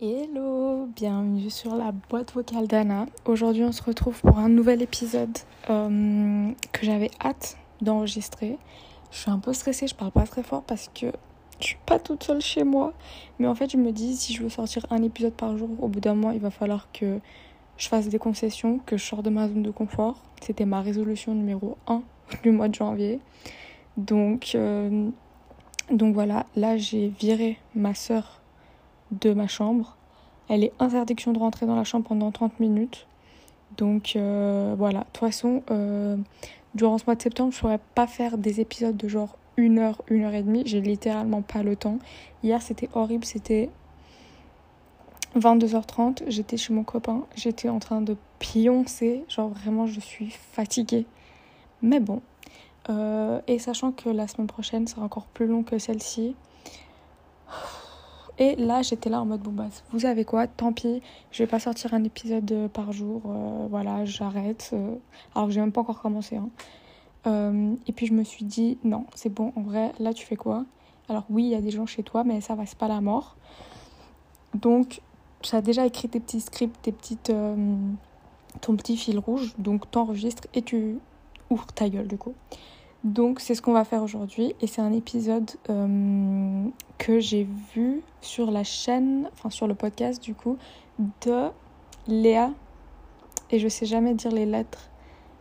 Hello, bienvenue sur la boîte vocale d'Anna. Aujourd'hui on se retrouve pour un nouvel épisode euh, que j'avais hâte d'enregistrer. Je suis un peu stressée, je parle pas très fort parce que je suis pas toute seule chez moi. Mais en fait je me dis si je veux sortir un épisode par jour, au bout d'un mois il va falloir que je fasse des concessions, que je sorte de ma zone de confort. C'était ma résolution numéro 1 du mois de janvier. Donc, euh, donc voilà, là j'ai viré ma soeur de ma chambre. Elle est interdiction de rentrer dans la chambre pendant 30 minutes. Donc euh, voilà, de toute façon, euh, durant ce mois de septembre, je ne pourrais pas faire des épisodes de genre une heure, une heure et demie. J'ai littéralement pas le temps. Hier, c'était horrible. C'était 22h30. J'étais chez mon copain. J'étais en train de pioncer. Genre vraiment, je suis fatiguée. Mais bon. Euh, et sachant que la semaine prochaine sera encore plus long que celle-ci. Et là, j'étais là en mode, bon, bah, vous savez quoi, tant pis, je vais pas sortir un épisode euh, par jour, euh, voilà, j'arrête. Alors que j'ai même pas encore commencé. Hein. et puis je me suis dit, non, c'est bon, en vrai, là, tu fais quoi? Alors oui, il y a des gens chez toi, mais ça va, c'est pas la mort. Donc, tu as déjà écrit tes petits scripts, tes petites, ton petit fil rouge, donc t'enregistres et tu ouvres ta gueule, du coup. Donc c'est ce qu'on va faire aujourd'hui et c'est un épisode euh, que j'ai vu sur la chaîne, enfin sur le podcast du coup, de Léa. Et je sais jamais dire les lettres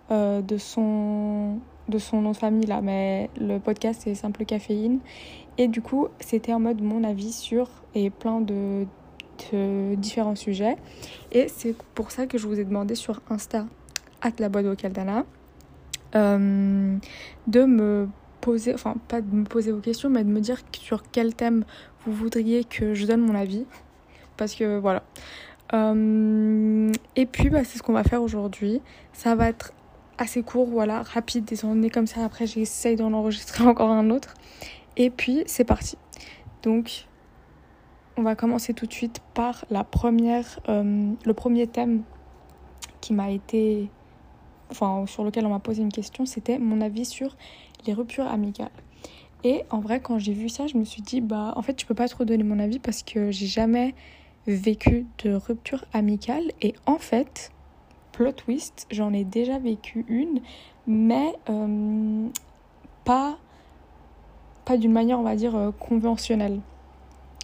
euh, de, son, de son nom de famille là, mais le podcast c'est Simple Caféine. Et du coup c'était en mode mon avis sur et plein de, de différents sujets. Et c'est pour ça que je vous ai demandé sur Insta, at la boîte vocale euh, de me poser, enfin pas de me poser vos questions, mais de me dire sur quel thème vous voudriez que je donne mon avis. Parce que voilà. Euh, et puis bah, c'est ce qu'on va faire aujourd'hui. Ça va être assez court, voilà, rapide, étant donné comme ça. Après j'essaye d'en enregistrer encore un autre. Et puis c'est parti. Donc on va commencer tout de suite par euh, le premier thème qui m'a été enfin sur lequel on m'a posé une question, c'était mon avis sur les ruptures amicales. Et en vrai, quand j'ai vu ça, je me suis dit, bah en fait, je peux pas trop donner mon avis parce que j'ai jamais vécu de rupture amicale. Et en fait, plot twist, j'en ai déjà vécu une, mais euh, pas, pas d'une manière, on va dire, euh, conventionnelle.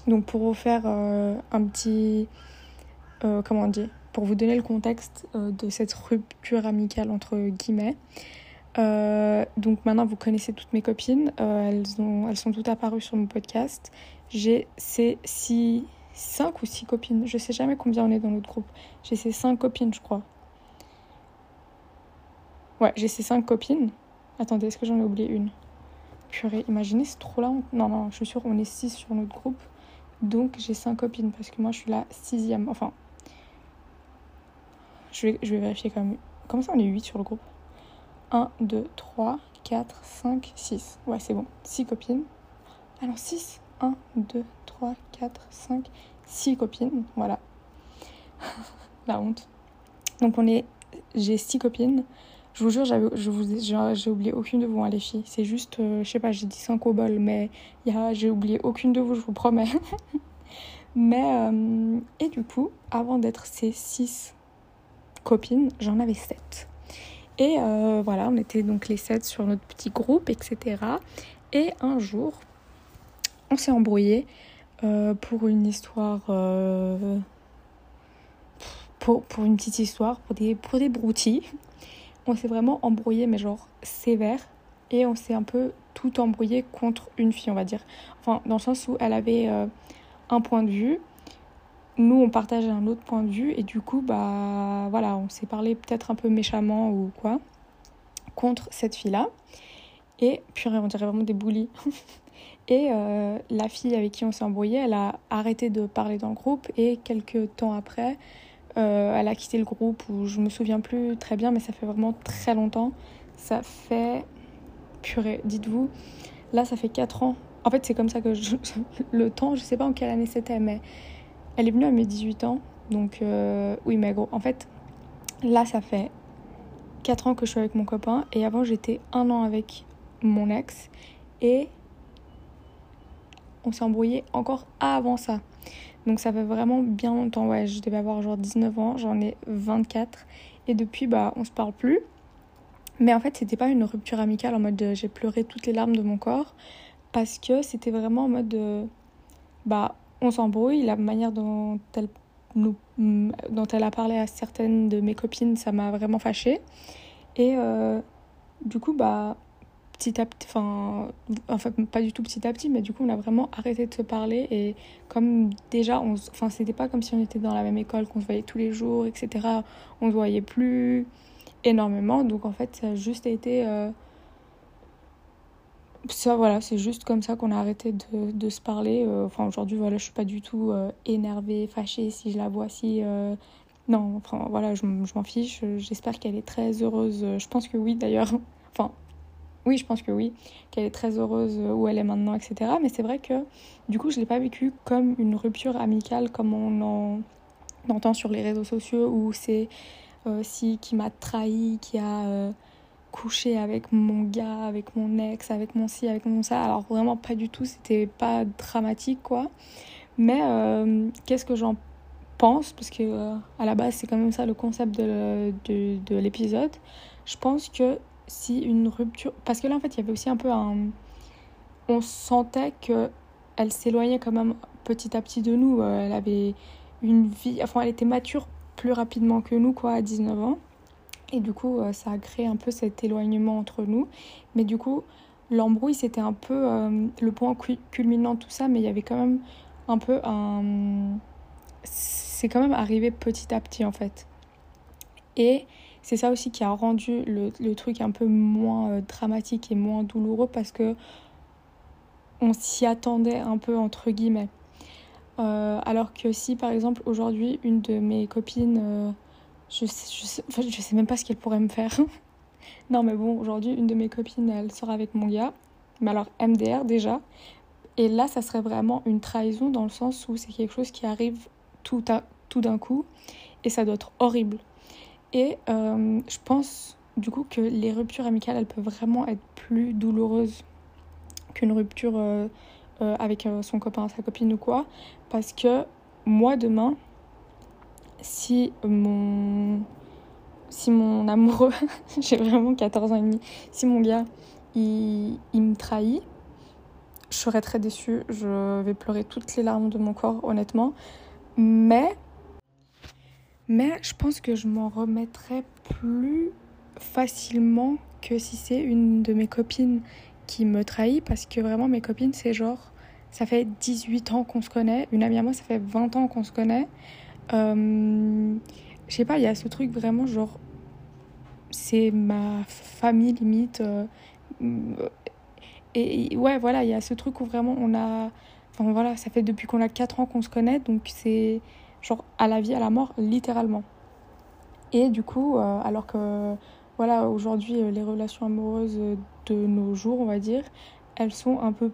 Donc pour vous faire euh, un petit... comment on dit pour vous donner le contexte euh, de cette rupture amicale entre guillemets. Euh, donc maintenant vous connaissez toutes mes copines, euh, elles, ont, elles sont toutes apparues sur mon podcast. J'ai ces six, cinq ou six copines, je sais jamais combien on est dans notre groupe. J'ai ces cinq copines je crois. Ouais, j'ai ces cinq copines. Attendez, est-ce que j'en ai oublié une? Purée, imaginez, c'est trop là. Non, non, je suis sûre, on est six sur notre groupe. Donc j'ai cinq copines parce que moi je suis la sixième. Enfin, je vais, vérifier quand même. Comment ça, on est 8 sur le groupe? 1, 2, 3, 4, 5, 6. Ouais, c'est bon. 6 copines. Non, 6. 1, 2, 3, 4, 5, 6 copines. Voilà. La honte. Donc, on est. J'ai 6 copines. Je vous jure, j'ai oublié aucune de vous, hein, les filles. C'est juste, euh, je sais pas, j'ai dit 5 au bol, mais j'ai oublié aucune de vous, je vous promets. mais, euh, et du coup, avant d'être ces 6 copines, j'en avais sept. Et euh, voilà, on était donc les sept sur notre petit groupe, etc. Et un jour, on s'est embrouillé euh, pour une histoire. Pour, pour, une petite histoire, pour des, pour des broutilles. On s'est vraiment embrouillé, mais genre sévère. Et on s'est un peu tout embrouillé contre une fille, on va dire. Enfin, dans le sens où elle avait un point de vue nous, on partageait un autre point de vue et du coup, bah voilà, on s'est parlé peut-être un peu méchamment ou quoi contre cette fille-là. Et purée, on dirait vraiment des boulis. et euh, la fille avec qui on s'est embrouillé, elle a arrêté de parler dans le groupe et quelques temps après, euh, elle a quitté le groupe où je me souviens plus très bien, mais ça fait vraiment très longtemps. Ça fait purée, dites-vous, là ça fait 4 ans. En fait, c'est comme ça que je... le temps, je sais pas en quelle année c'était, mais elle est venue à mes 18 ans. Donc, euh, oui, mais gros, en fait, là, ça fait 4 ans que je suis avec mon copain et avant j'étais un an avec mon ex et on s'est embrouillé encore avant ça. Donc ça fait vraiment bien longtemps, ouais, je devais avoir genre 19 ans, j'en ai 24 et depuis bah on se parle plus. Mais en fait, c'était pas une rupture amicale en mode euh, j'ai pleuré toutes les larmes de mon corps parce que c'était vraiment en mode euh, bah on s'embrouille, la manière dont elle nous, dont elle a parlé à certaines de mes copines, ça m'a vraiment fâchée. Et euh, du coup, bah, petit à petit, enfin, enfin, pas du tout petit à petit, mais du coup, on a vraiment arrêté de se parler. Et comme déjà, on, enfin, c'était pas comme si on était dans la même école, qu'on se voyait tous les jours, etc. On se voyait plus énormément. Donc, en fait, ça a juste été. Euh, ça, voilà, c'est juste comme ça qu'on a arrêté de, se parler. Euh, enfin, aujourd'hui, voilà, je suis pas du tout énervée, fâchée si je la vois, si non, enfin voilà, je, m'en fiche. J'espère qu'elle est très heureuse. Je pense que oui d'ailleurs. Enfin, oui, je pense que oui, qu'elle est très heureuse où elle est maintenant, etc. Mais c'est vrai que du coup, je ne l'ai pas vécu comme une rupture amicale comme on en entend sur les réseaux sociaux où c'est euh, si qui m'a trahi, qui a euh, couché avec mon gars, avec mon ex, avec mon ci, avec mon ça. Alors vraiment pas du tout, c'était pas dramatique quoi. Mais euh, qu'est-ce que j'en pense, parce que euh, à la base c'est quand même ça le concept de, de, de l'épisode, je pense que si une rupture... Parce que là en fait il y avait aussi un peu un... On sentait que elle s'éloignait quand même petit à petit de nous. Euh, elle avait une vie... Enfin elle était mature plus rapidement que nous quoi à 19 ans. Et du coup euh, ça a créé un peu cet éloignement entre nous. Mais du coup l'embrouille c'était un peu le point culminant de tout ça, mais il y avait quand même un peu un c'est quand même arrivé petit à petit en fait. Et c'est ça aussi qui a rendu le, le truc un peu moins euh, dramatique et moins douloureux parce que on s'y attendait un peu entre guillemets. Euh, alors que si par exemple aujourd'hui une de mes copines, euh, je, sais, sais, je sais même pas ce qu'elle pourrait me faire. non mais bon aujourd'hui une de mes copines elle sort avec mon gars, mais alors MDR déjà. Et là ça serait vraiment une trahison dans le sens où c'est quelque chose qui arrive tout, tout d'un coup et ça doit être horrible. Et euh, je pense du coup que les ruptures amicales, elles peuvent vraiment être plus douloureuses qu'une rupture euh, euh, avec son copain, sa copine ou quoi. Parce que moi, demain, si mon, si mon amoureux, j'ai vraiment 14 ans et demi, si mon gars, il, il me trahit, je serais très déçue. Je vais pleurer toutes les larmes de mon corps, honnêtement. Mais, mais je pense que je m'en remettrai plus facilement que si c'est une de mes copines qui me trahit parce que vraiment mes copines c'est genre ça fait 18 ans qu'on se connaît une amie à moi ça fait 20 ans qu'on se connaît. Euh, je sais pas il y a ce truc vraiment genre c'est ma famille limite euh, et ouais voilà il y a ce truc où vraiment on a Enfin voilà, ça fait depuis qu'on a 4 ans qu'on se connaît, donc c'est genre à la vie, à la mort, littéralement. Et du coup, euh, alors que voilà, aujourd'hui, euh, les relations amoureuses de nos jours, on va dire, elles sont un peu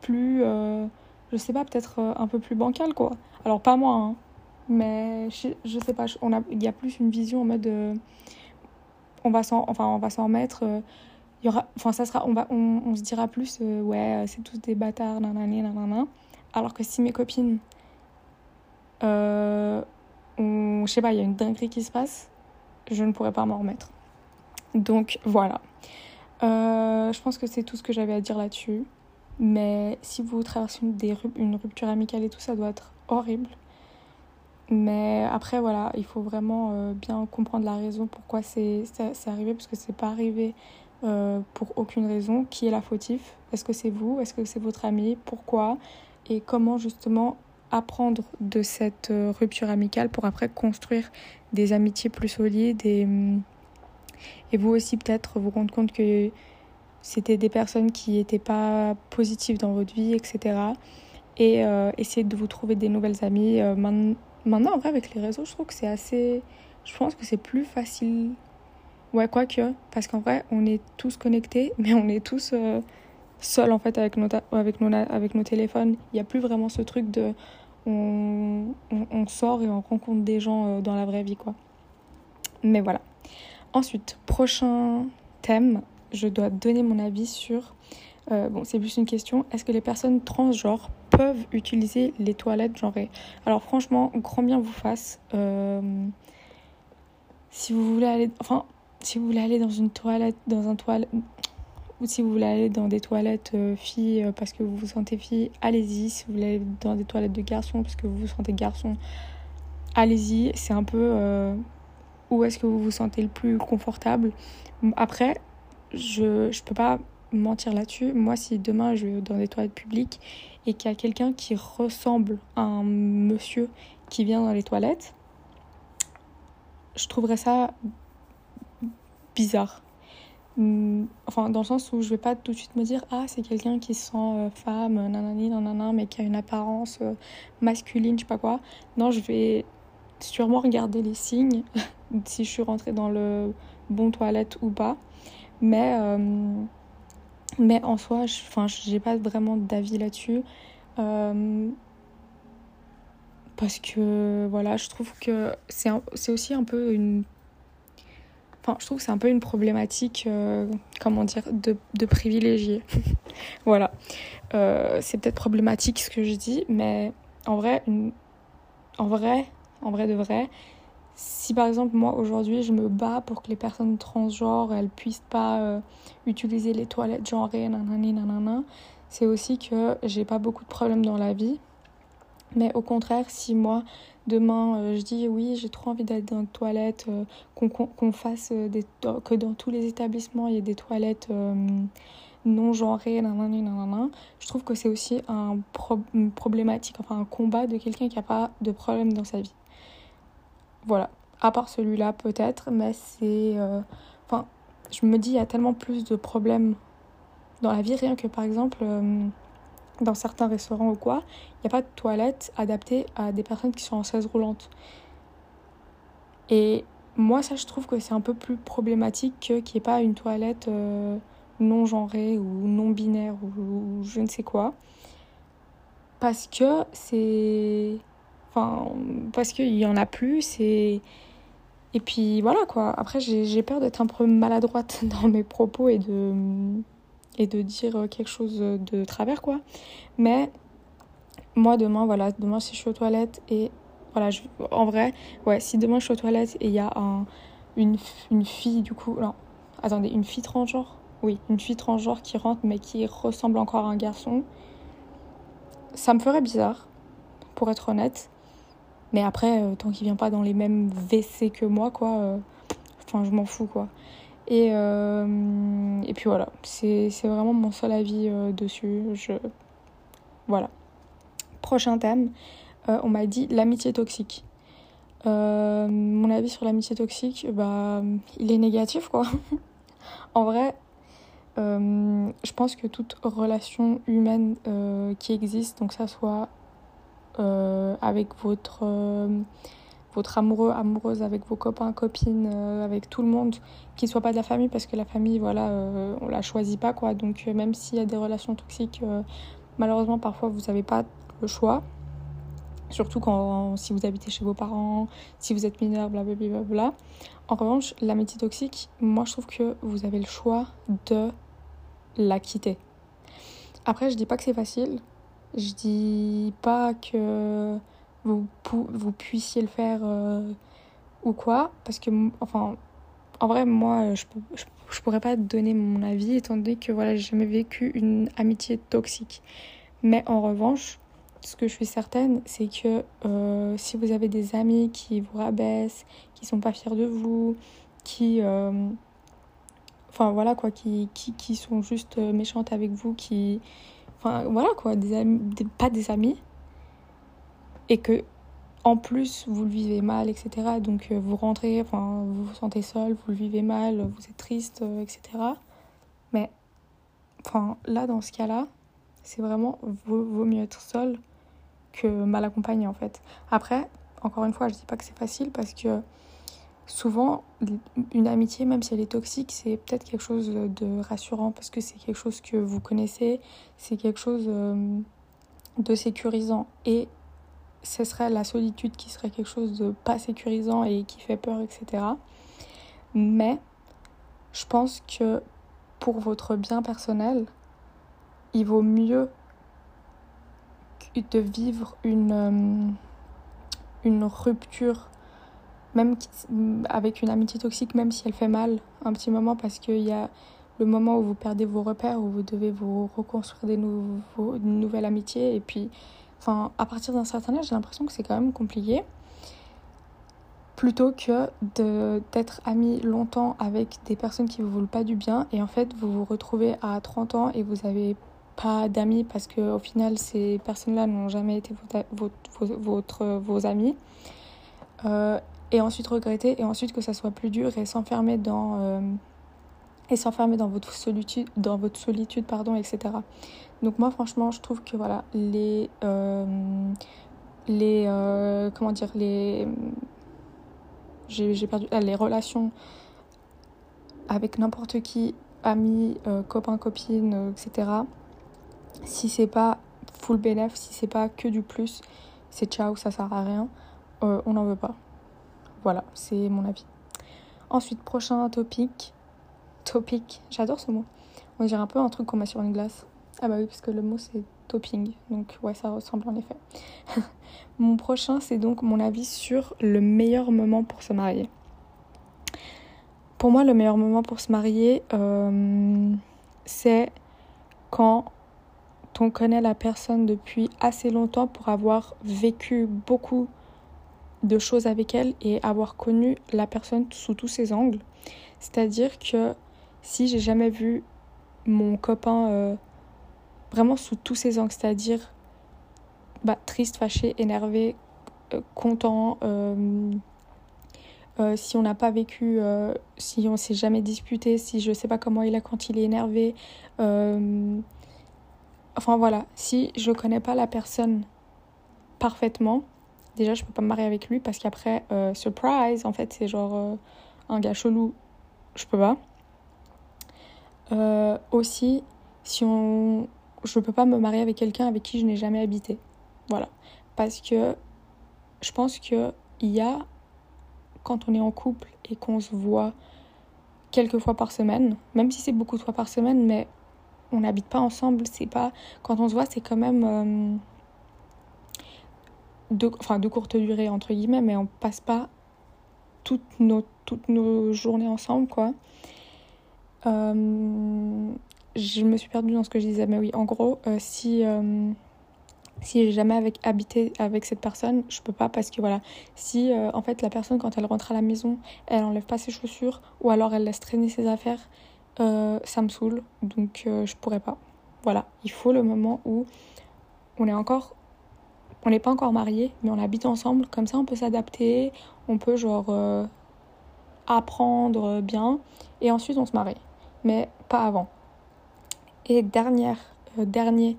plus, euh, je sais pas, peut-être un peu plus bancales, quoi. Alors pas moi, hein, mais je, je, sais pas, on a, il y a plus une vision en mode, on va s'en, enfin, on va s'en mettre y aura enfin ça sera on va on, on se dira plus euh, ouais euh, c'est tous des bâtards nanana nanana alors que si mes copines euh, je sais pas il y a une dinguerie qui se passe. Je ne pourrais pas m'en remettre. Donc voilà. Euh, je pense que c'est tout ce que j'avais à dire là-dessus. Mais si vous traversez une, rupture amicale et tout ça doit être horrible. Mais après voilà il faut vraiment bien comprendre la raison pourquoi c'est arrivé parce que c'est pas arrivé euh, pour aucune raison. Qui est la fautif? Est-ce que c'est vous? Est-ce que c'est votre ami? Pourquoi? Et comment justement apprendre de cette euh, rupture amicale pour après construire des amitiés plus solides et, mm, et vous aussi peut-être vous rendre compte que c'était des personnes qui n'étaient pas positives dans votre vie, etc. Et euh, essayer de vous trouver des nouvelles amies. maintenant, en vrai, avec les réseaux, je trouve que c'est assez... Je pense que c'est plus facile Ouais, quoique, parce qu'en vrai, on est tous connectés, mais on est tous euh, seuls en fait avec nos, avec nos, avec nos téléphones. Il n'y a plus vraiment ce truc de. On, sort et on rencontre des gens euh, dans la vraie vie, quoi. Mais voilà. Ensuite, prochain thème, je dois donner mon avis sur. Euh, bon, c'est plus une question. Est-ce que les personnes transgenres peuvent utiliser les toilettes genrées? Alors, franchement, grand bien vous fasse. Euh, si vous voulez aller. Enfin, si vous voulez aller dans une toilette, dans un toilette. Si vous voulez aller dans des toilettes euh, filles parce que vous vous sentez fille, allez-y. Si vous voulez aller dans des toilettes de garçons parce que vous vous sentez garçon, allez-y. C'est un peu où est-ce que vous vous sentez le plus confortable. Après, je ne peux pas mentir là-dessus. Moi, si demain je vais dans des toilettes publiques et qu'il y a quelqu'un qui ressemble à un monsieur qui vient dans les toilettes, je trouverais ça bizarre. Hmm, enfin, dans le sens où je vais pas tout de suite me dire Ah, c'est quelqu'un qui se sent euh, femme, nanani, nanana, mais qui a une apparence euh, masculine, je sais pas quoi. Non, je vais sûrement regarder les signes, si je suis rentrée dans le bon toilette ou pas. Mais, euh, mais en soi, je n'ai pas vraiment d'avis là-dessus. Parce que voilà, je trouve que c'est aussi un peu une. Enfin, je trouve que c'est un peu une problématique, euh, comment dire, de, de privilégier. voilà. c'est peut-être problématique ce que je dis, mais en vrai, en vrai, en vrai de vrai, si par exemple moi aujourd'hui je me bats pour que les personnes transgenres elles puissent pas euh, utiliser les toilettes genrées nanani nanana c'est aussi que j'ai pas beaucoup de problèmes dans la vie mais au contraire si moi demain euh, je dis oui j'ai trop envie d'être dans une toilette euh, qu'on fasse des que dans tous les établissements il y ait des toilettes non genrées nanani nanana je trouve que c'est aussi un une problématique enfin un combat de quelqu'un qui a pas de problème dans sa vie voilà. À part celui-là, peut-être, mais c'est. Euh, enfin, je me dis, il y a tellement plus de problèmes dans la vie, rien que par exemple, euh, dans certains restaurants ou quoi, il n'y a pas de toilettes adaptées à des personnes qui sont en chaise roulante. Et moi, ça, je trouve que c'est un peu plus problématique qu'il n'y ait pas une toilette euh, non genrée ou non binaire ou je ne sais quoi. Parce que c'est Enfin, parce qu'il y en a plus et. Et puis voilà quoi. Après, j'ai peur d'être un peu maladroite dans mes propos et de, et de dire quelque chose de travers quoi. Mais moi, demain, voilà, demain si je suis aux toilettes et. Voilà, je, en vrai, ouais, si demain je suis aux toilettes et il y a un, une, une fille du coup. Non, attendez, une fille transgenre? Oui, une fille transgenre qui rentre mais qui ressemble encore à un garçon. Ça me ferait bizarre, pour être honnête. Mais après, euh, tant qu'il vient pas dans les mêmes WC que moi, quoi, euh, enfin, je m'en fous, quoi. Et, euh, et puis voilà, c'est vraiment mon seul avis dessus. Je... Voilà. Prochain thème, on m'a dit l'amitié toxique. mon avis sur l'amitié toxique, bah, il est négatif, quoi. en vrai, je pense que toute relation humaine qui existe, donc ça soit euh, avec votre, euh, votre amoureux, amoureuse, avec vos copains, copines, euh, avec tout le monde, qui soit pas de la famille, parce que la famille, voilà, on la choisit pas, quoi. Donc, même s'il y a des relations toxiques, malheureusement, parfois, vous n'avez pas le choix. Surtout quand, si vous habitez chez vos parents, si vous êtes mineur, blablabla. Bla. En revanche, l'amitié toxique, moi, je trouve que vous avez le choix de la quitter. Après, je dis pas que c'est facile, je dis pas que vous, vous puissiez le faire euh, ou quoi, parce que, enfin, en vrai, moi, je, je, je, pourrais pas donner mon avis, étant donné que voilà, j'ai jamais vécu une amitié toxique. Mais en revanche, ce que je suis certaine, c'est que euh, si vous avez des amis qui vous rabaissent, qui sont pas fiers de vous, qui. Euh, enfin voilà quoi, qui, qui, qui sont juste méchantes avec vous, qui, Enfin, voilà quoi, des amis, pas des amis. Et que, en plus, vous le vivez mal, etc. Donc, euh, vous rentrez, enfin, vous vous sentez seul, vous le vivez mal, vous êtes triste, euh, etc. Mais, enfin, là, dans ce cas-là, c'est vraiment, vaut, vaut mieux être seul que mal accompagné, en fait. Après, encore une fois, je dis pas que c'est facile parce que souvent, une amitié, même si elle est toxique, c'est peut-être quelque chose de rassurant parce que c'est quelque chose que vous connaissez, c'est quelque chose euh, de sécurisant. Et ce serait la solitude qui serait quelque chose de pas sécurisant et qui fait peur, etc. Mais je pense que pour votre bien personnel, il vaut mieux de vivre une, euh, une rupture, même avec une amitié toxique, même si elle fait mal un petit moment, parce qu'il y a le moment où vous perdez vos repères, où vous devez vous reconstruire des nouveaux, une nouvelle amitié. Et puis, enfin, à partir d'un certain âge, j'ai l'impression que c'est quand même compliqué. Plutôt que d'être ami longtemps avec des personnes qui vous veulent pas du bien. Et en fait, vous vous retrouvez à 30 ans et vous n'avez pas d'amis parce qu'au final, ces personnes-là n'ont jamais été votre, vos amis. Euh, et ensuite regretter, et ensuite que ça soit plus dur et s'enfermer dans... Euh, et s'enfermer dans votre solitude, dans votre solitude pardon, etc. Donc moi franchement je trouve que voilà les euh, les euh, comment dire les j'ai perdu les relations avec n'importe qui amis euh, copains copines etc. Si c'est pas full bénéf, si c'est pas que du plus, c'est ciao ça sert à rien, on n'en veut pas. Voilà c'est mon avis. Ensuite prochain topic topic. J'adore ce mot. On dirait un peu un truc qu'on met sur une glace. Ah bah oui, parce que le mot c'est topping. Donc ouais, ça ressemble en effet. mon prochain, c'est donc mon avis sur le meilleur moment pour se marier. Pour moi, le meilleur moment pour se marier, euh, c'est quand on connaît la personne depuis assez longtemps pour avoir vécu beaucoup de choses avec elle et avoir connu la personne sous tous ses angles. C'est-à-dire que si j'ai jamais vu mon copain euh, vraiment sous tous ses angles, c'est-à-dire bah, triste, fâché, énervé, euh, content, euh, si on n'a pas vécu, si on s'est jamais disputé, si je sais pas comment il est quand il est énervé, enfin voilà, si je connais pas la personne parfaitement, déjà je peux pas me marier avec lui parce qu'après, surprise, en fait c'est genre un gars chelou, je peux pas. Euh, aussi, si on... je ne peux pas me marier avec quelqu'un avec qui je n'ai jamais habité. Voilà. Parce que je pense qu'il y a, quand on est en couple et qu'on se voit quelques fois par semaine, même si c'est beaucoup de fois par semaine, mais on n'habite pas ensemble, c'est pas. Quand on se voit, c'est quand même. Euh, de, enfin, de courte durée, entre guillemets, mais on passe pas toutes nos, toutes nos journées ensemble, quoi. Euh, je me suis perdue dans ce que je disais, mais oui, en gros, euh, si euh, si j'ai jamais avec, habité avec cette personne, je peux pas parce que voilà, si en fait la personne quand elle rentre à la maison, elle enlève pas ses chaussures ou alors elle laisse traîner ses affaires, ça me saoule, donc je pourrais pas. Voilà, il faut le moment où on est encore, on n'est pas encore mariés, mais on habite ensemble, comme ça on peut s'adapter, on peut genre apprendre bien et ensuite on se marie mais pas avant. Et dernière, euh, dernier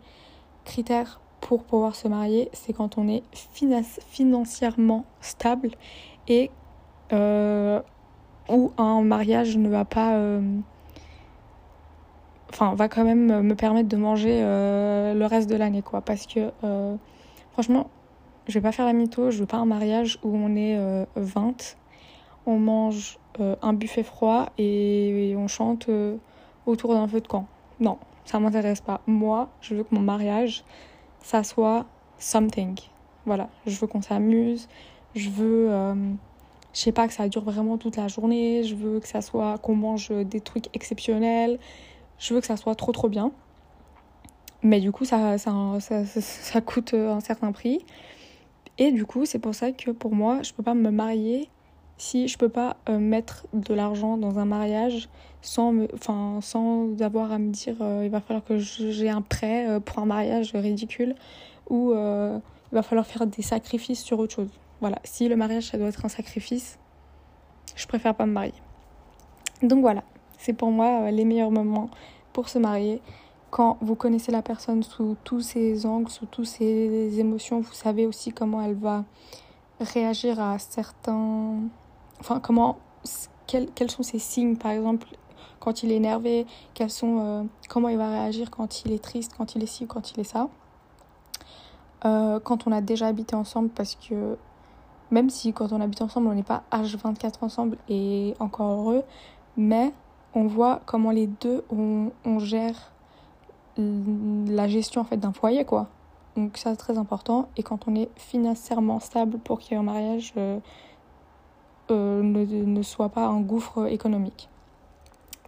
critère pour pouvoir se marier, c'est quand on est financièrement stable et euh, où un mariage ne va pas... Euh, enfin, va quand même me permettre de manger le reste de l'année, quoi. Parce que, franchement, je vais pas faire la mytho, je veux pas un mariage où on est 20, on mange euh, un buffet froid et, on chante euh, autour d'un feu de camp. Non, ça m'intéresse pas. Moi, je veux que mon mariage, ça soit something. Voilà, je veux qu'on s'amuse, je veux, euh, je sais pas, que ça dure vraiment toute la journée, je veux que ça soit, qu'on mange des trucs exceptionnels, je veux que ça soit trop trop bien. Mais du coup, ça, ça, ça, ça coûte un certain prix. Et du coup, c'est pour ça que pour moi, je peux pas me marier si je peux pas euh, mettre de l'argent dans un mariage sans me, enfin sans avoir à me dire euh, il va falloir que j'ai un prêt euh, pour un mariage ridicule ou il va falloir faire des sacrifices sur autre chose. Voilà, si le mariage ça doit être un sacrifice, je préfère pas me marier. Donc voilà, c'est pour moi les meilleurs moments pour se marier quand vous connaissez la personne sous tous ses angles, sous toutes ses émotions, vous savez aussi comment elle va réagir à certains enfin comment quels, quels sont ses signes par exemple quand il est énervé quels sont euh, comment il va réagir quand il est triste quand il est ci ou quand il est ça euh, quand on a déjà habité ensemble parce que même si quand on habite ensemble, on n'est pas H24 ensemble et encore heureux, mais on voit comment les deux, on, on gère la gestion en fait d'un foyer, quoi. Donc ça, c'est très important. Et quand on est financièrement stable pour qu'il y ait un mariage euh, euh, ne, soit pas un gouffre économique.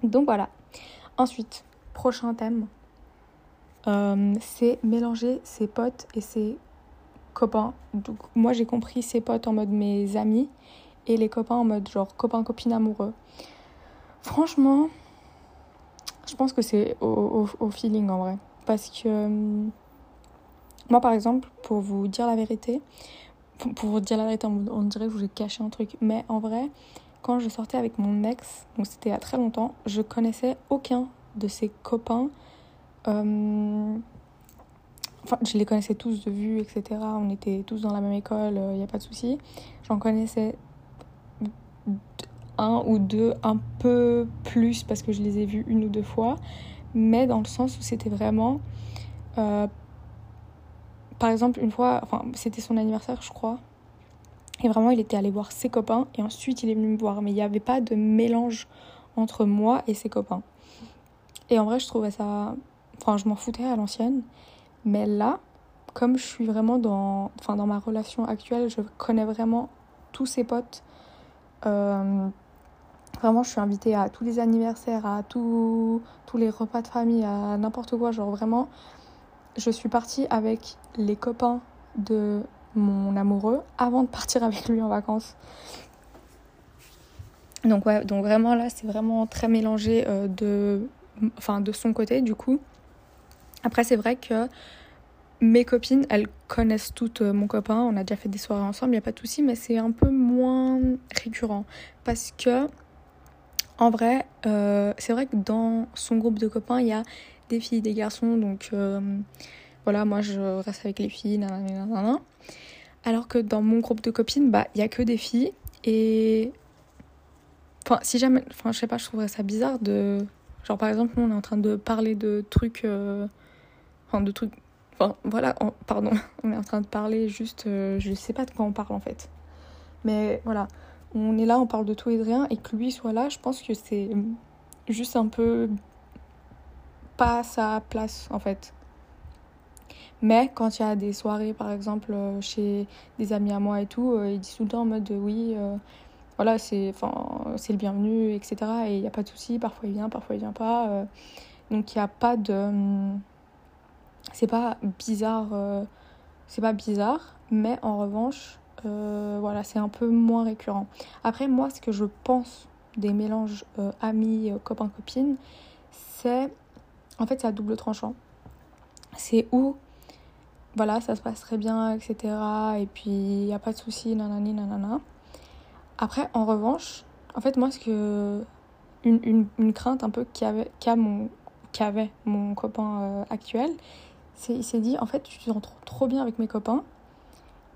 Donc voilà. Ensuite, prochain thème, euh, c'est mélanger ses potes et ses copains. Donc moi j'ai compris ses potes en mode mes amis et les copains en mode genre copain copine amoureux. Franchement, je pense que c'est au, au, feeling en vrai. Parce que euh, moi par exemple, pour vous dire la vérité, pour, vous dire la vérité, on, dirait que je vous ai caché un truc. Mais en vrai, quand je sortais avec mon ex, donc c'était il y a très longtemps, je connaissais aucun de ses copains. Euh, enfin, je les connaissais tous de vue, etc. On était tous dans la même école, il euh, n'y a pas de souci. J'en connaissais un ou deux un peu plus parce que je les ai vus une ou deux fois, mais dans le sens où c'était vraiment. Euh, par exemple, une fois, c'était son anniversaire, je crois. Et vraiment, il était allé voir ses copains et ensuite il est venu me voir. Mais il n'y avait pas de mélange entre moi et ses copains. Et en vrai, je trouvais ça. Enfin, je m'en foutais à l'ancienne. Mais là, comme je suis vraiment dans, ma relation actuelle, je connais vraiment tous ses potes. Euh, vraiment, je suis invitée à tous les anniversaires, à tous les repas de famille, à n'importe quoi. Genre vraiment, je suis partie avec les copains de mon amoureux avant de partir avec lui en vacances. Donc ouais, donc vraiment là, c'est vraiment très mélangé euh, de, son côté du coup. Après, c'est vrai que mes copines, elles connaissent toutes euh, mon copain. On a déjà fait des soirées ensemble, il n'y a pas de souci, mais c'est un peu moins récurrent. Parce que, en vrai, euh, c'est vrai que dans son groupe de copains, il y a des filles, des garçons. Donc euh, voilà, moi je reste avec les filles, Alors que dans mon groupe de copines, bah il y a que des filles. Et. Enfin, si jamais. Enfin, je sais pas, je trouverais ça bizarre de. Genre par exemple, on est en train de parler de trucs. Euh, enfin, de trucs. Enfin, voilà, pardon, on est en train de parler juste. Euh, je sais pas de quoi on parle en fait. Mais voilà, on est là, on parle de tout et de rien, et que lui soit là, je pense que c'est juste un peu pas sa place en fait. Mais quand il y a des soirées, par exemple, euh, chez des amis à moi et tout, euh, il dit tout le temps en mode oui, euh, voilà, c'est le bienvenu, etc. Et il n'y a pas de souci, parfois il vient, parfois il vient pas. donc il n'y a pas de. C'est pas bizarre, c'est pas bizarre, mais en revanche, voilà, c'est un peu moins récurrent. Après, moi, ce que je pense des mélanges amis, copains-copines, c'est en fait, c'est à double tranchant. C'est où, voilà, ça se passe très bien, etc. Et puis, il n'y a pas de souci, nanani, nanana. Après, en revanche, en fait, moi, ce que. Une, une, une crainte un peu qu'avait qu mon, mon copain euh, actuel, c'est il s'est dit, en fait, je suis trop, trop bien avec mes copains.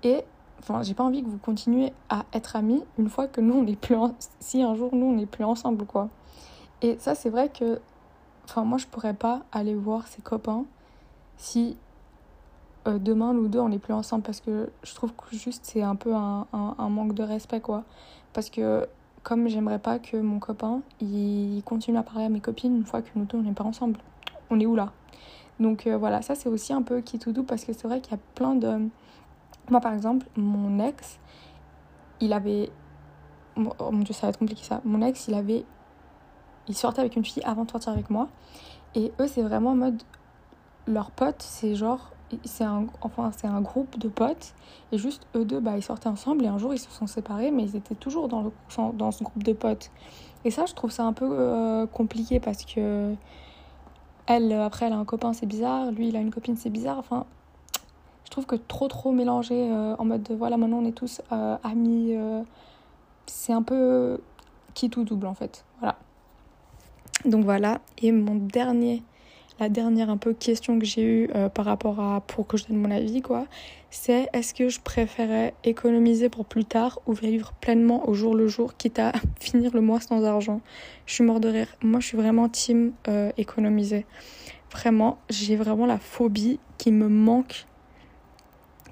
Et enfin j'ai pas envie que vous continuiez à être amis une fois que nous on n'est plus si un jour nous on n'est plus ensemble quoi et ça c'est vrai que Enfin, moi, je pourrais pas aller voir ses copains si euh, demain, nous deux, on n'est plus ensemble. Parce que je trouve que juste, c'est un peu un, un, manque de respect, quoi. Parce que, comme j'aimerais pas que mon copain, il continue à parler à mes copines une fois que nous deux, on n'est pas ensemble. On est où là? Donc euh, voilà, ça, c'est aussi un peu qui tout doux parce que c'est vrai qu'il y a plein de. Moi, par exemple, mon ex, il avait. Oh mon dieu, ça va être compliqué ça. Mon ex, il avait ils sortaient avec une fille avant de sortir avec moi. Et eux, c'est vraiment en mode. Leurs potes, c'est genre. C'est enfin, c'est un groupe de potes. Et juste eux deux, bah, ils sortaient ensemble. Et un jour, ils se sont séparés. Mais ils étaient toujours dans, le, dans ce groupe de potes. Et ça, je trouve ça un peu euh, compliqué parce que. Elle, après, elle a un copain, c'est bizarre. Lui, il a une copine, c'est bizarre. Enfin, je trouve que trop, trop mélangé euh, en mode voilà, maintenant on est tous euh, amis. c'est un peu qui tout double en fait. Voilà. Donc voilà, et mon dernier, la dernière un peu question que j'ai eue euh, par rapport à, pour que je donne mon avis quoi, c'est est-ce que je préférais économiser pour plus tard ou vivre pleinement au jour le jour, quitte à finir le mois sans argent? Je suis mort de rire. Moi je suis vraiment team euh, économiser. Vraiment, j'ai vraiment la phobie qui me manque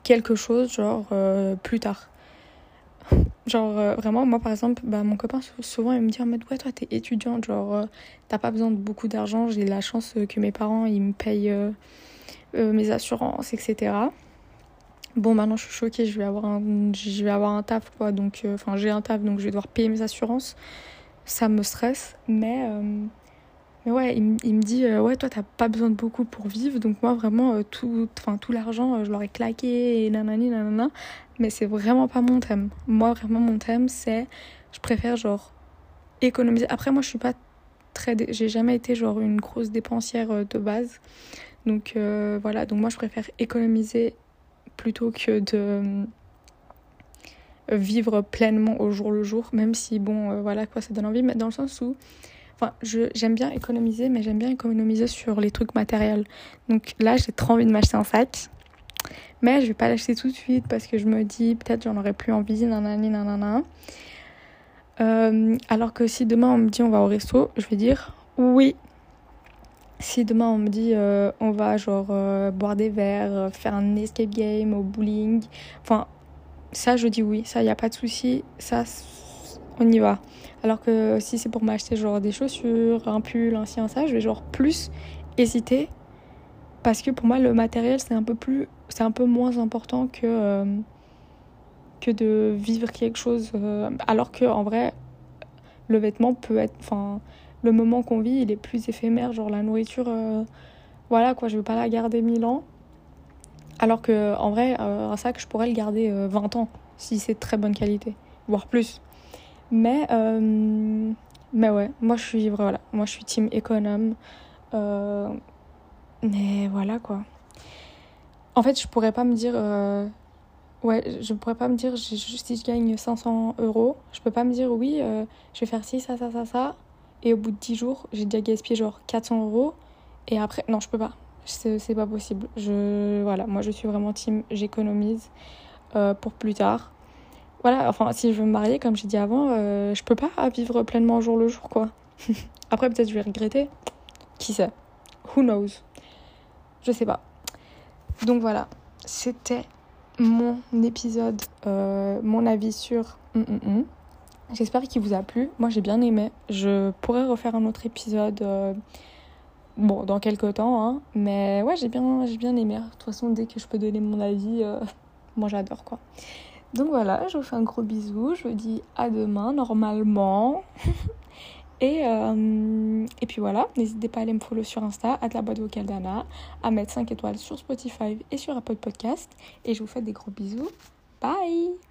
quelque chose genre euh, plus tard. Genre, euh, vraiment, moi, par exemple, bah, mon copain, souvent, il me dit en mode, ouais, toi, t'es étudiante, genre, euh, t'as pas besoin de beaucoup d'argent. J'ai la chance que mes parents, ils me payent mes assurances, etc. Bon, maintenant, je suis choquée, je vais avoir un, je vais avoir un taf, quoi. Donc, enfin, j'ai un taf, donc je vais devoir payer mes assurances. Ça me stresse, mais mais ouais, il, me dit, euh, ouais, toi, t'as pas besoin de beaucoup pour vivre. Donc moi, vraiment, euh, tout, tout l'argent, euh, je l'aurais claqué et nanani, nanana. Mais c'est vraiment pas mon thème. Moi, vraiment, mon thème, c'est, je préfère, genre, économiser. Après, moi, je suis pas très... J'ai jamais été, genre, une grosse dépensière de base. Donc voilà, donc moi, je préfère économiser plutôt que de vivre pleinement au jour le jour. Même si, bon, voilà, quoi, ça donne envie. Mais dans le sens où Enfin, j'aime bien économiser, mais j'aime bien économiser sur les trucs matériels. Donc là, j'ai trop envie de m'acheter un sac. Mais je vais pas l'acheter tout de suite parce que je me dis peut-être j'en aurais plus envie, nanani, nanana. Euh, alors que si demain on me dit on va au resto, je vais dire oui. Si demain on me dit euh, on va genre euh, boire des verres, faire un escape game au bowling, enfin ça je dis oui, ça y a pas de souci, ça on y va. Alors que si c'est pour m'acheter genre des chaussures, un pull, un ci, un ça, je vais genre plus hésiter. Parce que pour moi, le matériel, c'est un peu plus. C'est un peu moins important que. Euh, que de vivre quelque chose. Euh, alors que en vrai, le vêtement peut être. Enfin, le moment qu'on vit, il est plus éphémère. Genre la nourriture. Euh, voilà quoi, je veux pas la garder mille ans. Alors que en vrai, un sac, je pourrais le garder 20 ans si c'est de très bonne qualité, voire plus. Mais, euh, mais ouais, moi je suis, voilà, moi je suis team économe. Euh, mais voilà quoi. En fait, je pourrais pas me dire. Euh, ouais, je pourrais pas me dire si je gagne 500 euros, je peux pas me dire oui, je vais faire ci, ça, ça, ça, ça. Et au bout de 10 jours, j'ai déjà gaspillé genre 400 euros. Et après, non, je peux pas. C'est pas possible. Je, voilà, moi je suis vraiment team, j'économise pour plus tard voilà, enfin, si je veux me marier, comme j'ai dit avant, euh, je peux pas vivre pleinement jour le jour, quoi. Après, peut-être je vais regretter. Qui sait? Who knows? Je sais pas. Donc voilà, c'était mon épisode, euh, mon avis sur. Mm, mm, mm. J'espère qu'il vous a plu. Moi, j'ai bien aimé. Je pourrais refaire un autre épisode. Euh, bon, dans quelques temps, hein. Mais ouais, j'ai bien, j'ai bien aimé. De toute façon, dès que je peux donner mon avis, moi j'adore quoi. Donc voilà, je vous fais un gros bisou. Je vous dis à demain, normalement. et, euh, et puis voilà, n'hésitez pas à aller me follow sur Insta, à la boîte vocale d'Anna, à mettre 5 étoiles sur Spotify et sur Apple Podcast. Et je vous fais des gros bisous. Bye